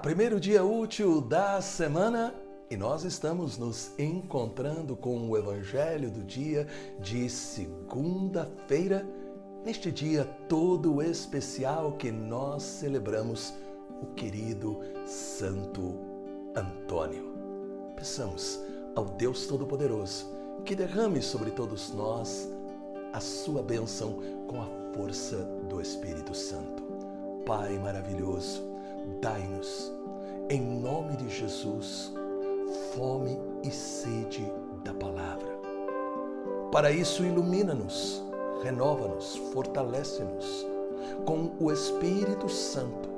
primeiro dia útil da semana e nós estamos nos encontrando com o Evangelho do dia de segunda-feira, neste dia todo especial que nós celebramos o querido Santo Antônio. Peçamos ao Deus Todo-Poderoso que derrame sobre todos nós a sua bênção com a força do Espírito Santo. Pai maravilhoso, dai-nos, em nome de Jesus, fome e sede da palavra. Para isso, ilumina-nos, renova-nos, fortalece-nos com o Espírito Santo,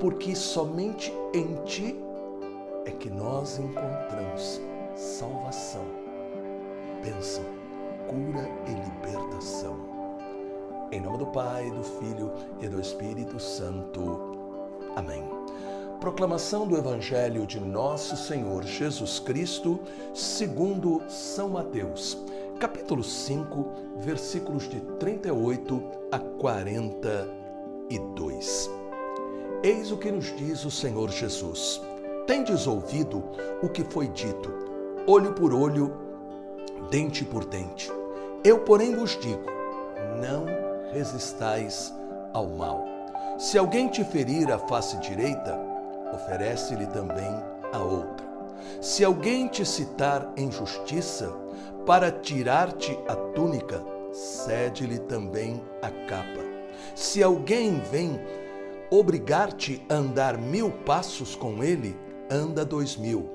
porque somente em Ti é que nós encontramos salvação, bênção, cura e libertação. Em nome do Pai, do Filho e do Espírito Santo. Amém. Proclamação do Evangelho de Nosso Senhor Jesus Cristo, segundo São Mateus, capítulo 5, versículos de 38 a 42. Eis o que nos diz o Senhor Jesus: Tendes ouvido o que foi dito, olho por olho, dente por dente. Eu, porém, vos digo: não resistais ao mal. Se alguém te ferir a face direita, oferece-lhe também a outra. Se alguém te citar em justiça, para tirar-te a túnica, cede-lhe também a capa. Se alguém vem obrigar-te a andar mil passos com ele, anda dois mil.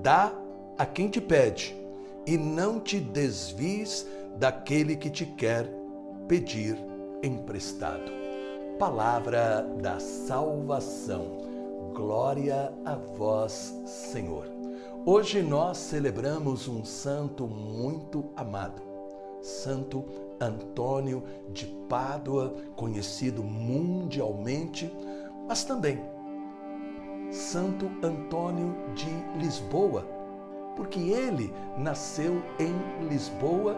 Dá a quem te pede, e não te desvies daquele que te quer pedir emprestado. Palavra da salvação. Glória a vós, Senhor. Hoje nós celebramos um santo muito amado, Santo Antônio de Pádua, conhecido mundialmente, mas também Santo Antônio de Lisboa, porque ele nasceu em Lisboa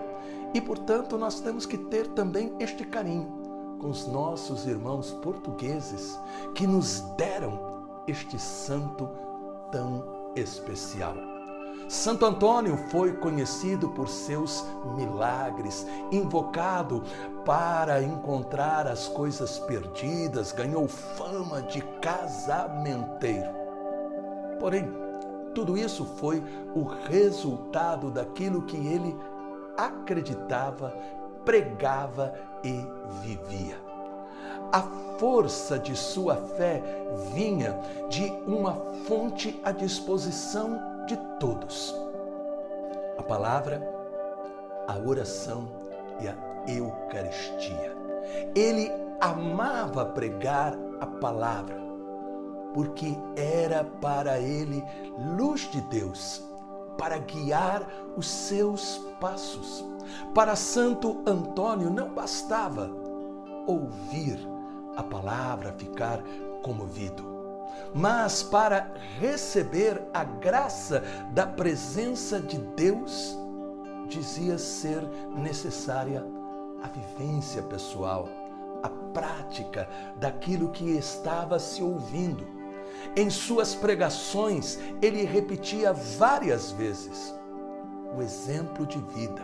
e, portanto, nós temos que ter também este carinho com os nossos irmãos portugueses que nos deram este santo tão especial. Santo Antônio foi conhecido por seus milagres, invocado para encontrar as coisas perdidas, ganhou fama de casamenteiro. Porém, tudo isso foi o resultado daquilo que ele acreditava, pregava e vivia. A força de sua fé vinha de uma fonte à disposição de todos. A palavra, a oração e a Eucaristia. Ele amava pregar a palavra, porque era para ele luz de Deus, para guiar os seus passos. Para Santo Antônio não bastava ouvir a palavra, ficar comovido mas para receber a graça da presença de Deus, dizia ser necessária a vivência pessoal, a prática daquilo que estava se ouvindo. Em suas pregações, ele repetia várias vezes o exemplo de vida.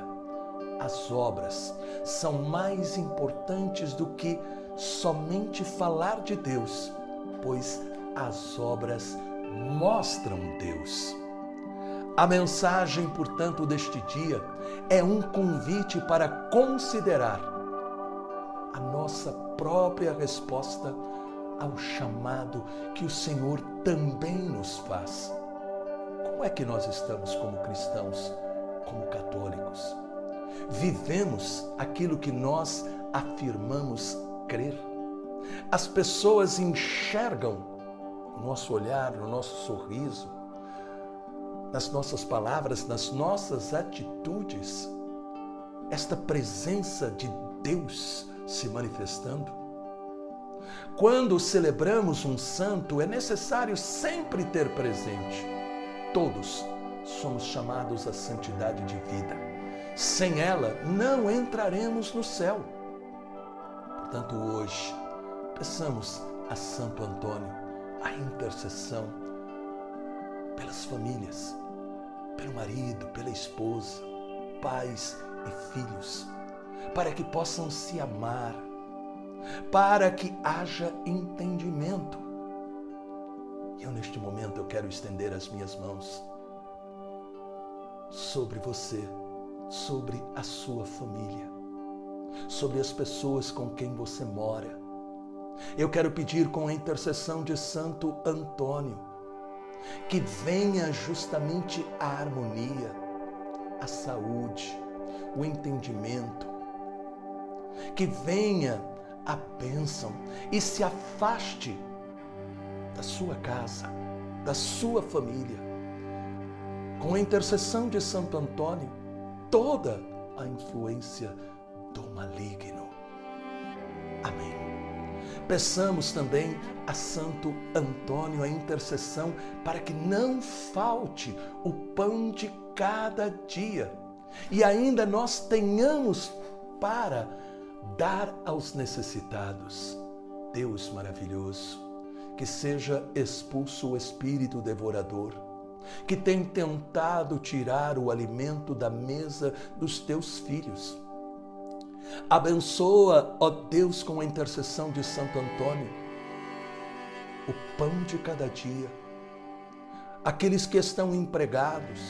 As obras são mais importantes do que somente falar de Deus, pois as obras mostram Deus. A mensagem, portanto, deste dia é um convite para considerar a nossa própria resposta ao chamado que o Senhor também nos faz. Como é que nós estamos como cristãos, como católicos? Vivemos aquilo que nós afirmamos crer? As pessoas enxergam no nosso olhar, no nosso sorriso, nas nossas palavras, nas nossas atitudes, esta presença de Deus se manifestando. Quando celebramos um santo, é necessário sempre ter presente. Todos somos chamados à santidade de vida. Sem ela, não entraremos no céu. Portanto, hoje, peçamos a Santo Antônio a intercessão pelas famílias, pelo marido, pela esposa, pais e filhos, para que possam se amar, para que haja entendimento. Eu, neste momento, eu quero estender as minhas mãos sobre você, sobre a sua família, sobre as pessoas com quem você mora. Eu quero pedir com a intercessão de Santo Antônio que venha justamente a harmonia, a saúde, o entendimento, que venha a bênção e se afaste da sua casa, da sua família com a intercessão de Santo Antônio, toda a influência do maligno. Amém. Peçamos também a Santo Antônio a intercessão para que não falte o pão de cada dia e ainda nós tenhamos para dar aos necessitados. Deus maravilhoso, que seja expulso o espírito devorador que tem tentado tirar o alimento da mesa dos teus filhos. Abençoa, ó Deus, com a intercessão de Santo Antônio, o pão de cada dia. Aqueles que estão empregados,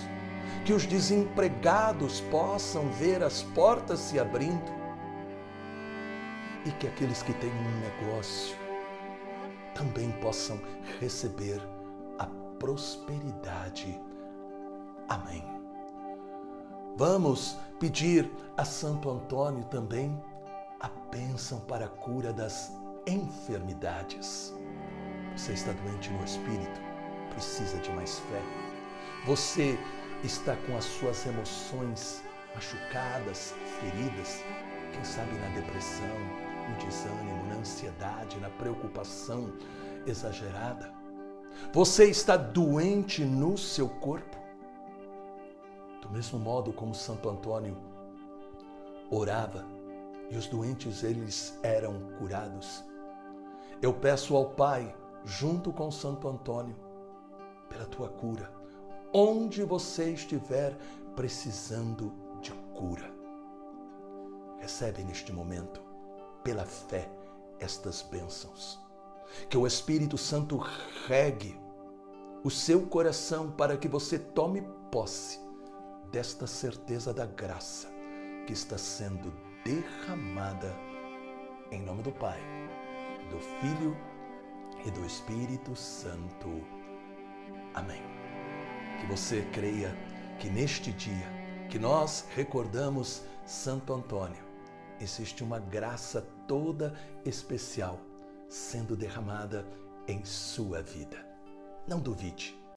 que os desempregados possam ver as portas se abrindo e que aqueles que têm um negócio também possam receber prosperidade. Amém. Vamos pedir a Santo Antônio também a bênção para a cura das enfermidades. Você está doente no espírito, precisa de mais fé. Você está com as suas emoções machucadas, feridas, quem sabe na depressão, no desânimo, na ansiedade, na preocupação exagerada. Você está doente no seu corpo? Do mesmo modo como Santo Antônio orava e os doentes eles eram curados. Eu peço ao Pai, junto com Santo Antônio, pela tua cura, onde você estiver precisando de cura. Recebe neste momento, pela fé, estas bênçãos que o Espírito Santo regue o seu coração para que você tome posse desta certeza da graça que está sendo derramada em nome do Pai, do Filho e do Espírito Santo. Amém. Que você creia que neste dia que nós recordamos Santo Antônio, existe uma graça toda especial sendo derramada em sua vida. Não duvide,